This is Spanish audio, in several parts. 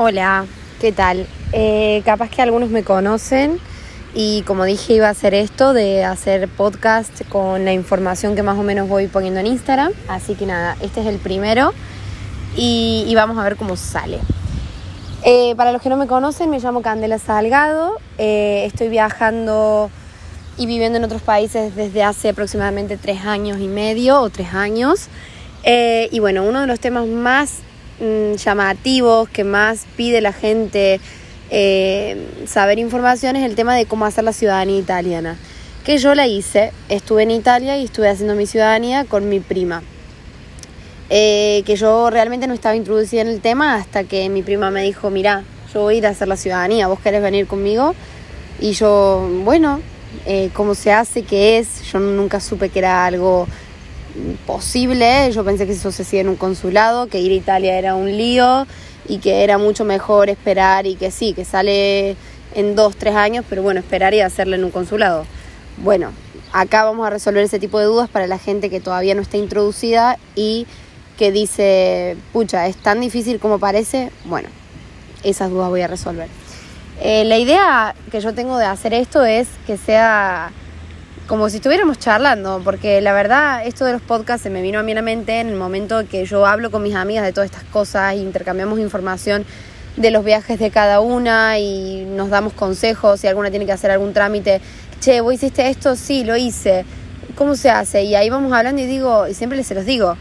Hola, ¿qué tal? Eh, capaz que algunos me conocen y como dije iba a hacer esto de hacer podcast con la información que más o menos voy poniendo en Instagram. Así que nada, este es el primero y, vamos a ver cómo sale. Eh, para los que no me conocen, me llamo Candela Salgado. Eh, estoy viajando y viviendo en otros países desde hace aproximadamente tres años y medio o tres años. y bueno, uno de los temas más Mm, llamativos que más pide la gente eh, saber información es el tema de cómo hacer la ciudadanía italiana. Que yo la hice, estuve en Italia y estuve haciendo mi ciudadanía con mi prima. Eh, que yo realmente no estaba introducida en el tema hasta que mi prima me dijo, mira, yo voy a ir a hacer la ciudadanía, vos querés venir conmigo. Y yo, bueno, eh, ¿cómo se hace? ¿Qué es? Yo nunca supe que era algo posible. Yo pensé que eso se hacía en un consulado, que ir a Italia era un lío y que era mucho mejor esperar y que sí, que sale en dos, tres años, pero bueno, esperar y hacerlo en un consulado. Bueno, acá vamos a resolver ese tipo de dudas para la gente que todavía no está introducida y que dice, pucha, es tan difícil como parece. Bueno, esas dudas voy a resolver. Eh, la idea que yo tengo de hacer esto es que sea como si estuviéramos charlando, porque la verdad esto de los podcasts se me vino a mí la mente en el momento que yo hablo con mis amigas de todas estas cosas, intercambiamos información de los viajes de cada una y nos damos consejos, si alguna tiene que hacer algún trámite, che, vos hiciste esto, sí, lo hice, ¿cómo se hace? Y ahí vamos hablando y digo, y siempre se los digo,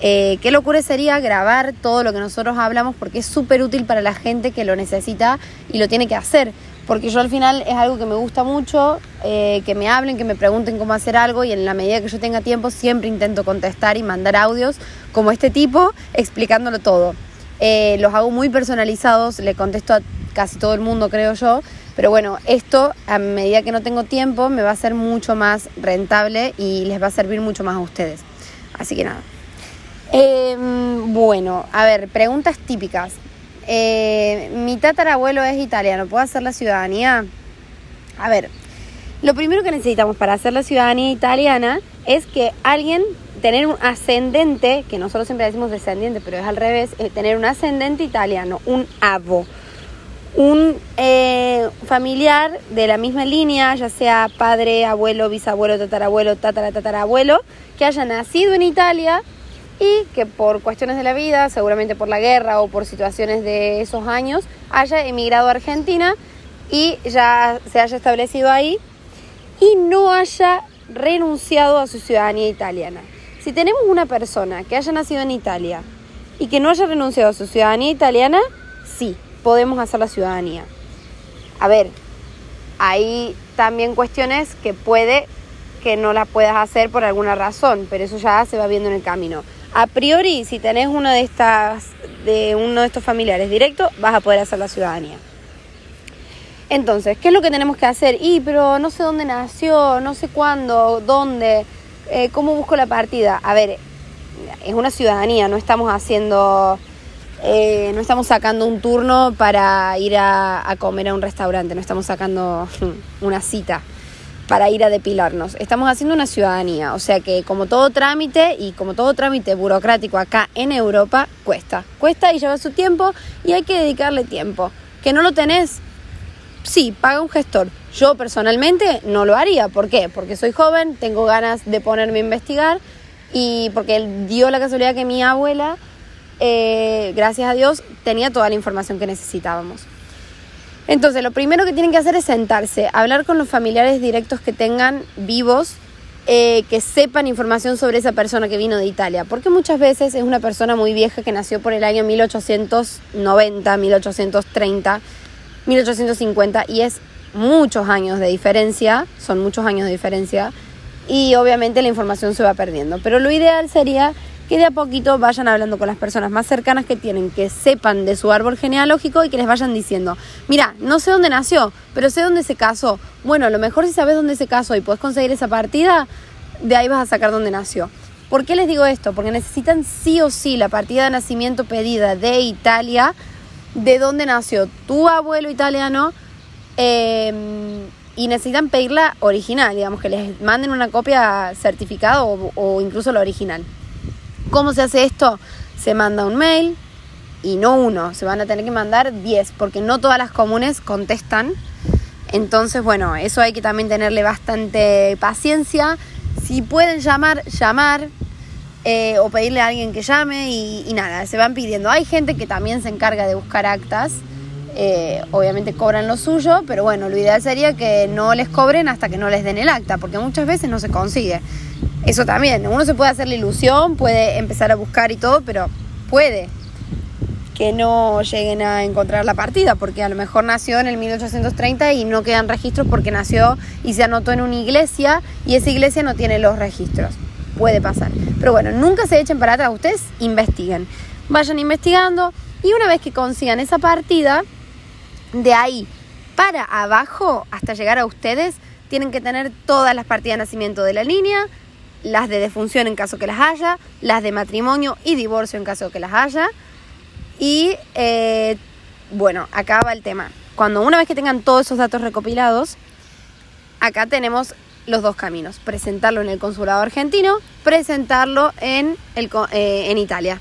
eh, qué locura sería grabar todo lo que nosotros hablamos porque es súper útil para la gente que lo necesita y lo tiene que hacer porque yo al final es algo que me gusta mucho, eh, que me hablen, que me pregunten cómo hacer algo y en la medida que yo tenga tiempo siempre intento contestar y mandar audios como este tipo explicándolo todo. Eh, los hago muy personalizados, le contesto a casi todo el mundo creo yo, pero bueno, esto a medida que no tengo tiempo me va a ser mucho más rentable y les va a servir mucho más a ustedes. Así que nada. Em, bueno, a ver, preguntas típicas. Eh, mi tatarabuelo es italiano, ¿puedo hacer la ciudadanía? A ver, lo primero que necesitamos para hacer la ciudadanía italiana es que alguien, tener un ascendente, que nosotros siempre decimos descendiente, pero es al revés, tener un ascendente italiano, un avo, un eh, familiar de la misma línea, ya sea padre, abuelo, bisabuelo, tatarabuelo, tatara, tatarabuelo, que haya nacido en Italia y que por cuestiones de la vida, seguramente por la guerra o por situaciones de esos años, haya emigrado a Argentina y ya se haya establecido ahí y no haya renunciado a su ciudadanía italiana. Si tenemos una persona que haya nacido en Italia y que no haya renunciado a su ciudadanía italiana, sí, podemos hacer la ciudadanía. A ver, hay también cuestiones que puede que no la puedas hacer por alguna razón, pero eso ya se va viendo en el camino a priori, si tenés una de estas, de uno de estos familiares directos, vas a poder hacer la ciudadanía. Entonces, ¿qué es lo que tenemos que hacer? Y, pero no sé dónde nació, no sé cuándo, dónde, eh, cómo busco la partida. A ver, es una ciudadanía, no estamos haciendo, eh, no estamos sacando un turno para ir a comer a un restaurante, no estamos sacando una cita para ir a depilarnos. Estamos haciendo una ciudadanía, o sea que como todo trámite y como todo trámite burocrático acá en Europa, cuesta. Cuesta y lleva su tiempo y hay que dedicarle tiempo. ¿Que no lo tenés? Sí, paga un gestor. Yo personalmente no lo haría. ¿Por qué? Porque soy joven, tengo ganas de ponerme a investigar y porque dio la casualidad que mi abuela, eh, gracias a Dios, tenía toda la información que necesitábamos. Entonces, lo primero que tienen que hacer es sentarse, hablar con los familiares directos que tengan vivos, eh, que sepan información sobre esa persona que vino de Italia, porque muchas veces es una persona muy vieja que nació por el año 1890, 1830, 1850 y es muchos años de diferencia, son muchos años de diferencia y obviamente la información se va perdiendo. Pero lo ideal sería que de a poquito vayan hablando con las personas más cercanas que tienen, que sepan de su árbol genealógico y que les vayan diciendo, mira, no sé dónde nació, pero sé dónde se casó. Bueno, a lo mejor si sabes dónde se casó y puedes conseguir esa partida, de ahí vas a sacar dónde nació. ¿Por qué les digo esto? Porque necesitan sí o sí la partida de nacimiento pedida de Italia, de dónde nació tu abuelo italiano, em, y necesitan pedirla original, digamos, que les manden una copia certificada o, o incluso la original. ¿Cómo se hace esto? Se manda un mail y no uno, se van a tener que mandar 10 porque no todas las comunes contestan. Entonces, bueno, eso hay que también tenerle bastante paciencia. Si pueden llamar, llamar. Eh, o pedirle a alguien que llame y, nada, se van pidiendo. Hay gente que también se encarga de buscar actas, eh, obviamente cobran lo suyo, pero bueno, lo ideal sería que no les cobren hasta que no les den el acta, porque muchas veces no se consigue. Eso también, uno se puede hacer la ilusión, puede empezar a buscar y todo, pero puede que no lleguen a encontrar la partida, porque a lo mejor nació en el 1830 y no quedan registros porque nació y se anotó en una iglesia y esa iglesia no tiene los registros. Puede pasar. Pero bueno, nunca se echen para atrás, ustedes investiguen. Vayan investigando y una vez que consigan esa partida, de ahí para abajo, hasta llegar a ustedes, tienen que tener todas las partidas de nacimiento de la línea, las de defunción en caso que las haya, las de matrimonio y divorcio en caso que las haya y eh, bueno, acá va el tema. Cuando una vez que tengan todos esos datos recopilados, acá tenemos los dos caminos. Presentarlo en el consulado argentino, presentarlo en, el, eh, en Italia.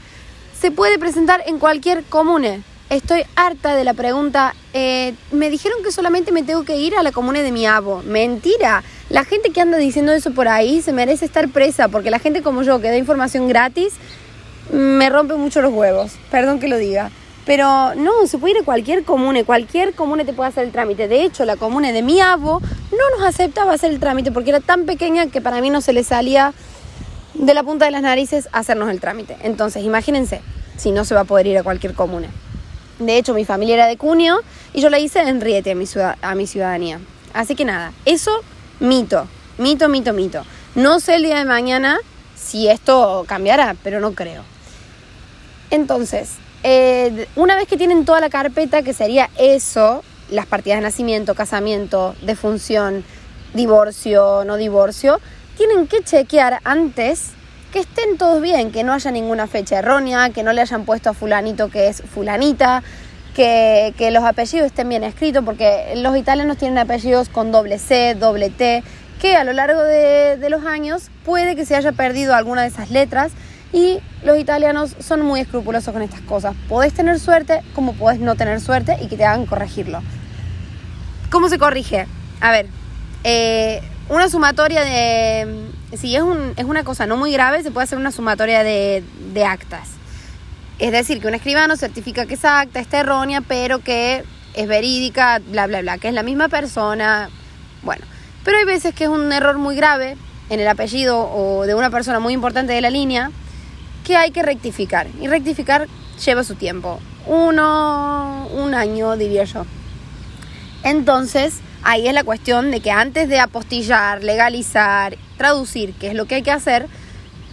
Se puede presentar en cualquier comune. Estoy harta de la pregunta. Eh, me dijeron que solamente me tengo que ir a la comune de mi abo. Mentira. La gente que anda diciendo eso por ahí se merece estar presa porque la gente como yo que da información gratis me rompe mucho los huevos, perdón que lo diga. Pero no, se puede ir a cualquier comune, cualquier comune te puede hacer el trámite. De hecho, la comune de mi abo no nos aceptaba hacer el trámite porque era tan pequeña que para mí no se le salía de la punta de las narices hacernos el trámite. Entonces, imagínense si no se va a poder ir a cualquier comune. De hecho, mi familia era de Cunio y yo la hice en Riete a mi, a mi ciudadanía. Así que nada, eso mito, mito, mito, mito. No sé el día de mañana si esto cambiará, pero no creo. Entonces, eh, una vez que tienen toda la carpeta, que sería eso, las partidas de nacimiento, casamiento, defunción, divorcio, no divorcio, tienen que chequear antes que estén todos bien, que no haya ninguna fecha errónea, que no le hayan puesto a fulanito que es fulanita, que, los apellidos estén bien escritos, porque los italianos tienen apellidos con doble C, doble T, que a lo largo de, los años puede que se haya perdido alguna de esas letras y los italianos son muy escrupulosos con estas cosas. Podés tener suerte como podés no tener suerte y que te hagan corregirlo. ¿Cómo se corrige? A ver, eh, una sumatoria de... Si es, un, es una cosa no muy grave, se puede hacer una sumatoria de, de actas. Es decir, que un escribano certifica que esa acta está errónea, pero que es verídica, bla, bla, bla, que es la misma persona. Bueno, pero hay veces que es un error muy grave en el apellido o de una persona muy importante de la línea que hay que rectificar. Y rectificar lleva su tiempo. Uno, un año, diría yo. Entonces, ahí es la cuestión de que antes de apostillar, legalizar, traducir, que es lo que hay que hacer,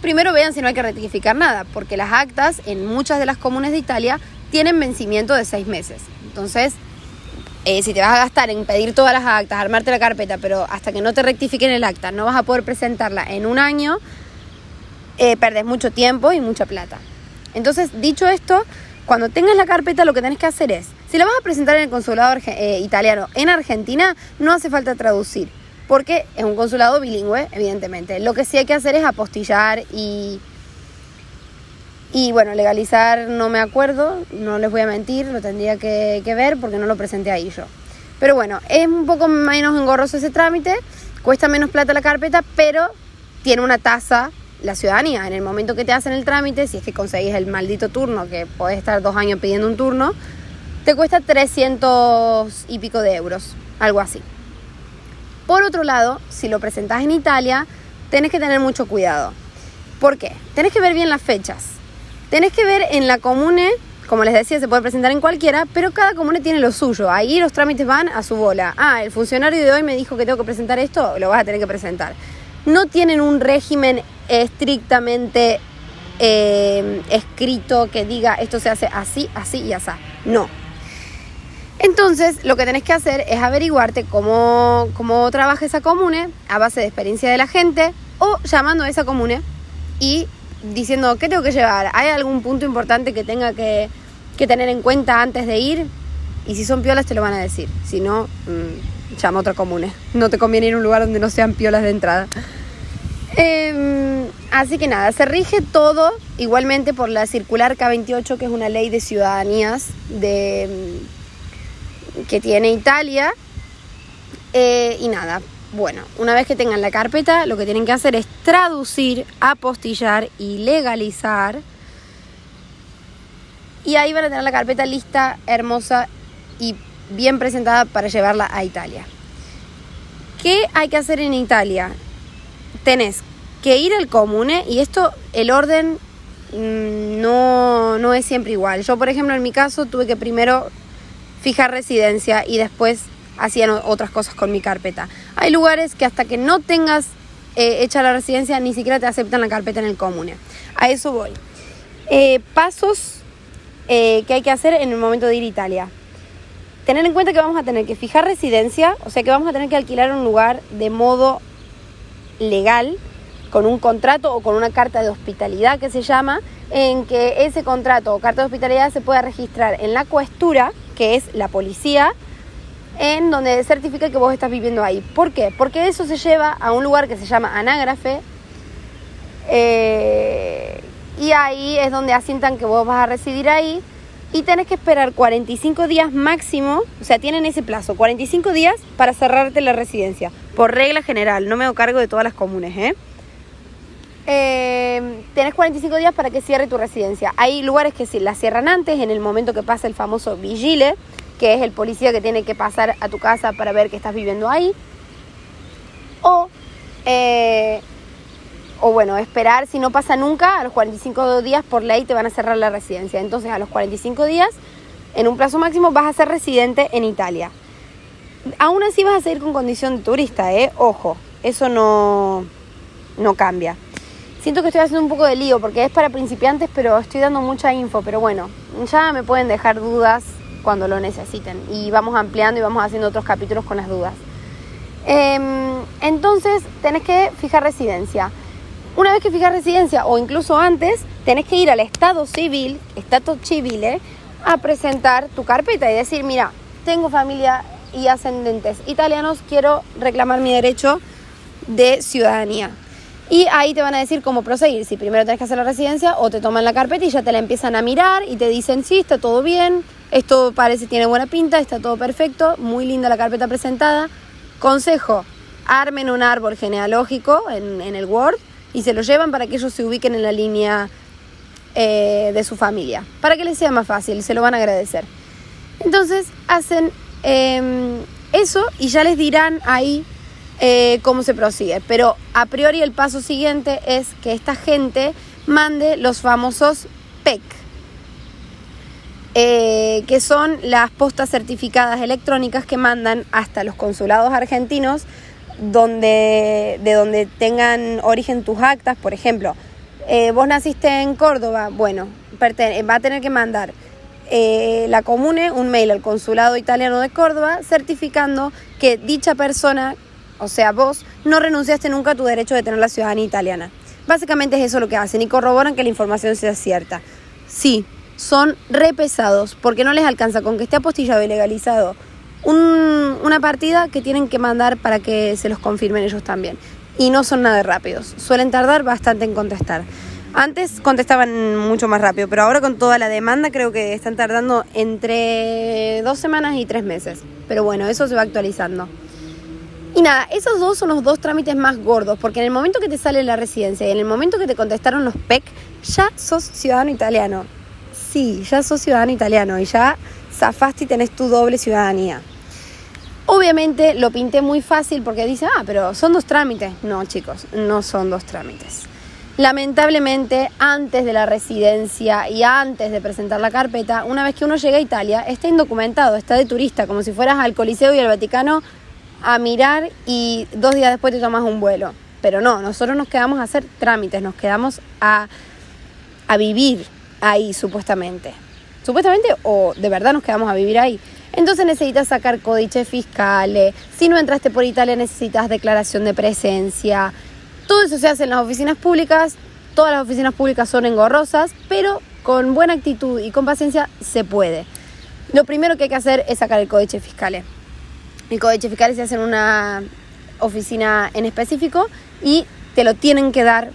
primero vean si no hay que rectificar nada, porque las actas en muchas de las comunes de Italia tienen vencimiento de seis meses. Entonces, eh, si te vas a gastar en pedir todas las actas, armarte la carpeta, pero hasta que no te rectifiquen el acta no vas a poder presentarla en un año, eh, perdés mucho tiempo y mucha plata. Entonces, dicho esto, cuando tengas la carpeta lo que tenés que hacer es, si la vas a presentar en el consulado eh, italiano en Argentina, no hace falta traducir, porque es un consulado bilingüe, evidentemente. Lo que sí hay que hacer es apostillar y... Y bueno, legalizar no me acuerdo, no les voy a mentir, lo tendría que, que ver porque no lo presenté ahí yo. Pero bueno, es un poco menos engorroso ese trámite, cuesta menos plata la carpeta, pero tiene una tasa la ciudadanía. En el momento que te hacen el trámite, si es que conseguís el maldito turno, que podés estar dos años pidiendo un turno, te cuesta 300 y pico de euros, algo así. Por otro lado, si lo presentás en Italia, tenés que tener mucho cuidado. ¿Por qué? Tenés que ver bien las fechas. Tenés que ver en la comune, como les decía, se puede presentar en cualquiera, pero cada comune tiene lo suyo. Ahí los trámites van a su bola. Ah, el funcionario de hoy me dijo que tengo que presentar esto, lo vas a tener que presentar. No tienen un régimen estrictamente eh, escrito que diga esto se hace así, así y así. No. Entonces, lo que tenés que hacer es averiguarte cómo, cómo trabaja esa comune a base de experiencia de la gente o llamando a esa comune y diciendo, ¿qué tengo que llevar? ¿Hay algún punto importante que tenga que, tener en cuenta antes de ir? Y si son piolas te lo van a decir. Si no, mm, llama a otra comune. No te conviene ir a un lugar donde no sean piolas de entrada. Em, así que nada, se rige todo igualmente por la circular K28, que es una ley de ciudadanías de, que tiene Italia. Eh, y nada, bueno, una vez que tengan la carpeta, lo que tienen que hacer es traducir, apostillar y legalizar. Y ahí van a tener la carpeta lista, hermosa y bien presentada para llevarla a Italia. ¿Qué hay que hacer en Italia? Tenés que ir al comune y esto, el orden mm, no, no es siempre igual. Yo, por ejemplo, en mi caso tuve que primero fijar residencia y después hacían otras cosas con mi carpeta. Hay lugares que hasta que no tengas eh, hecha la residencia ni siquiera te aceptan la carpeta en el comune. A eso voy. Eh, pasos eh, que hay que hacer en el momento de ir a Italia. Tener en cuenta que vamos a tener que fijar residencia, o sea que vamos a tener que alquilar un lugar de modo legal, con un contrato o con una carta de hospitalidad que se llama, en que ese contrato o carta de hospitalidad se pueda registrar en la cuestura, que es la policía, en donde certifica que vos estás viviendo ahí. ¿Por qué? Porque eso se lleva a un lugar que se llama anágrafe eh, y ahí es donde asientan que vos vas a residir ahí y tenés que esperar 45 días máximo, o sea, tienen ese plazo, 45 días para cerrarte la residencia, por regla general, no me hago cargo de todas las comunes, ¿eh? Eh tenés 45 días para que cierre tu residencia. Hay lugares que sí, la cierran antes, en el momento que pasa el famoso vigile, que es el policía que tiene que pasar a tu casa para ver que estás viviendo ahí. O, eh, o bueno, esperar, si no pasa nunca, a los 45 días por ley te van a cerrar la residencia. Entonces a los 45 días, en un plazo máximo, vas a ser residente en Italia. Aún así vas a seguir con condición de turista, ¿eh? Ojo, eso no, no cambia. Siento que estoy haciendo un poco de lío porque es para principiantes, pero estoy dando mucha info. Pero bueno, ya me pueden dejar dudas cuando lo necesiten. Y vamos ampliando y vamos haciendo otros capítulos con las dudas. Em, entonces, tenés que fijar residencia. Una vez que fijas residencia, o incluso antes, tenés que ir al Estado civil, Estado civil, a presentar tu carpeta y decir, mira, tengo familia y ascendentes italianos, quiero reclamar mi derecho de ciudadanía. Y ahí te van a decir cómo proseguir, si primero tenés que hacer la residencia o te toman la carpeta y ya te la empiezan a mirar y te dicen, sí, está todo bien, esto parece tiene buena pinta, está todo perfecto, muy linda la carpeta presentada. Consejo, armen un árbol genealógico en, el Word y se lo llevan para que ellos se ubiquen en la línea eh, de su familia, para que les sea más fácil, se lo van a agradecer. Entonces hacen em, eso y ya les dirán ahí eh, cómo se prosigue. Pero a priori el paso siguiente es que esta gente mande los famosos PEC, eh, que son las postas certificadas electrónicas que mandan hasta los consulados argentinos donde, de donde tengan origen tus actas, por ejemplo, eh, vos naciste en Córdoba, bueno, va a tener que mandar la comune un mail al consulado italiano de Córdoba certificando que dicha persona, o sea vos, no renunciaste nunca a tu derecho de tener la ciudadanía italiana. Básicamente es eso lo que hacen y corroboran que la información sea cierta. Sí, son re pesados porque no les alcanza con que esté apostillado y legalizado una partida que tienen que mandar para que se los confirmen ellos también. Y no son nada rápidos, suelen tardar bastante en contestar. Antes contestaban mucho más rápido, pero ahora con toda la demanda creo que están tardando entre dos semanas y tres meses. Pero bueno, eso se va actualizando. Y nada, esos dos son los dos trámites más gordos, porque en el momento que te sale la residencia y en el momento que te contestaron los PEC, ya sos ciudadano italiano sí, ya sos ciudadano italiano y ya zafaste y tenés tu doble ciudadanía. Obviamente lo pinté muy fácil porque dice, ah, pero son dos trámites. No, chicos, no son dos trámites. Lamentablemente, antes de la residencia y antes de presentar la carpeta, una vez que uno llega a Italia, está indocumentado, está de turista, como si fueras al Coliseo y al Vaticano a mirar y dos días después te tomas un vuelo. Pero no, nosotros nos quedamos a hacer trámites, nos quedamos a, a vivir, ahí supuestamente. Supuestamente o de verdad nos quedamos a vivir ahí. Entonces necesitas sacar códices fiscales. Si no entraste por Italia necesitas declaración de presencia. Todo eso se hace en las oficinas públicas. Todas las oficinas públicas son engorrosas, pero con buena actitud y con paciencia se puede. Lo primero que hay que hacer es sacar el códice fiscal. Fiscal se hace en una oficina en específico y te lo tienen que dar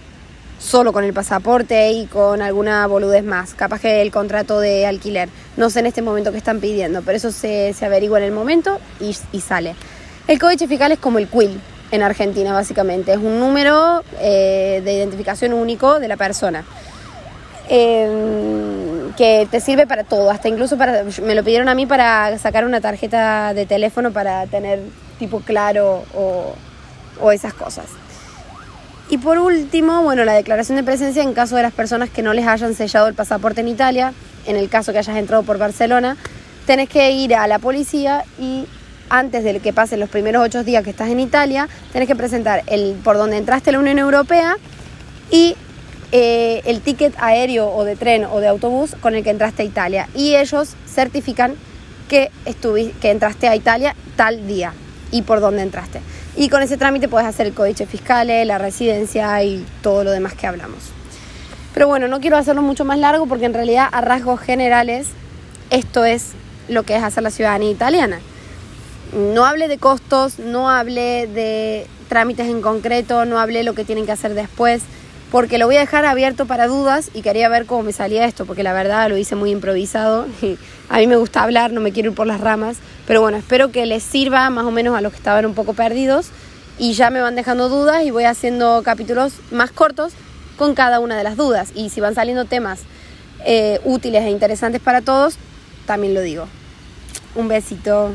solo con el pasaporte y con alguna boludez más, capaz que el contrato de alquiler. No sé en este momento qué están pidiendo, pero eso se, averigua en el momento y, y, sale. El códice fiscal es como el QUIL en Argentina, básicamente. Es un número eh, de identificación único de la persona. Em, que te sirve para todo, hasta incluso para, me lo pidieron a mí para sacar una tarjeta de teléfono para tener tipo claro o, o esas cosas. Y por último, bueno, la declaración de presencia en caso de las personas que no les hayan sellado el pasaporte en Italia, en el caso que hayas entrado por Barcelona, tenés que ir a la policía y antes de que pasen los primeros ocho días que estás en Italia, tenés que presentar el por donde entraste a la Unión Europea y eh, el ticket aéreo o de tren o de autobús con el que entraste a Italia. Y ellos certifican que, que entraste a Italia tal día y por dónde entraste. Y con ese trámite puedes hacer el códice fiscal, la residencia y todo lo demás que hablamos. Pero bueno, no quiero hacerlo mucho más largo porque en realidad a rasgos generales esto es lo que es hacer la ciudadanía italiana. No hable de costos, no hable de trámites en concreto, no hable lo que tienen que hacer después, porque lo voy a dejar abierto para dudas y quería ver cómo me salía esto, porque la verdad lo hice muy improvisado a mí me gusta hablar, no me quiero ir por las ramas, pero bueno, espero que les sirva más o menos a los que estaban un poco perdidos y ya me van dejando dudas y voy haciendo capítulos más cortos con cada una de las dudas y si van saliendo temas eh, útiles e interesantes para todos, también lo digo. Un besito.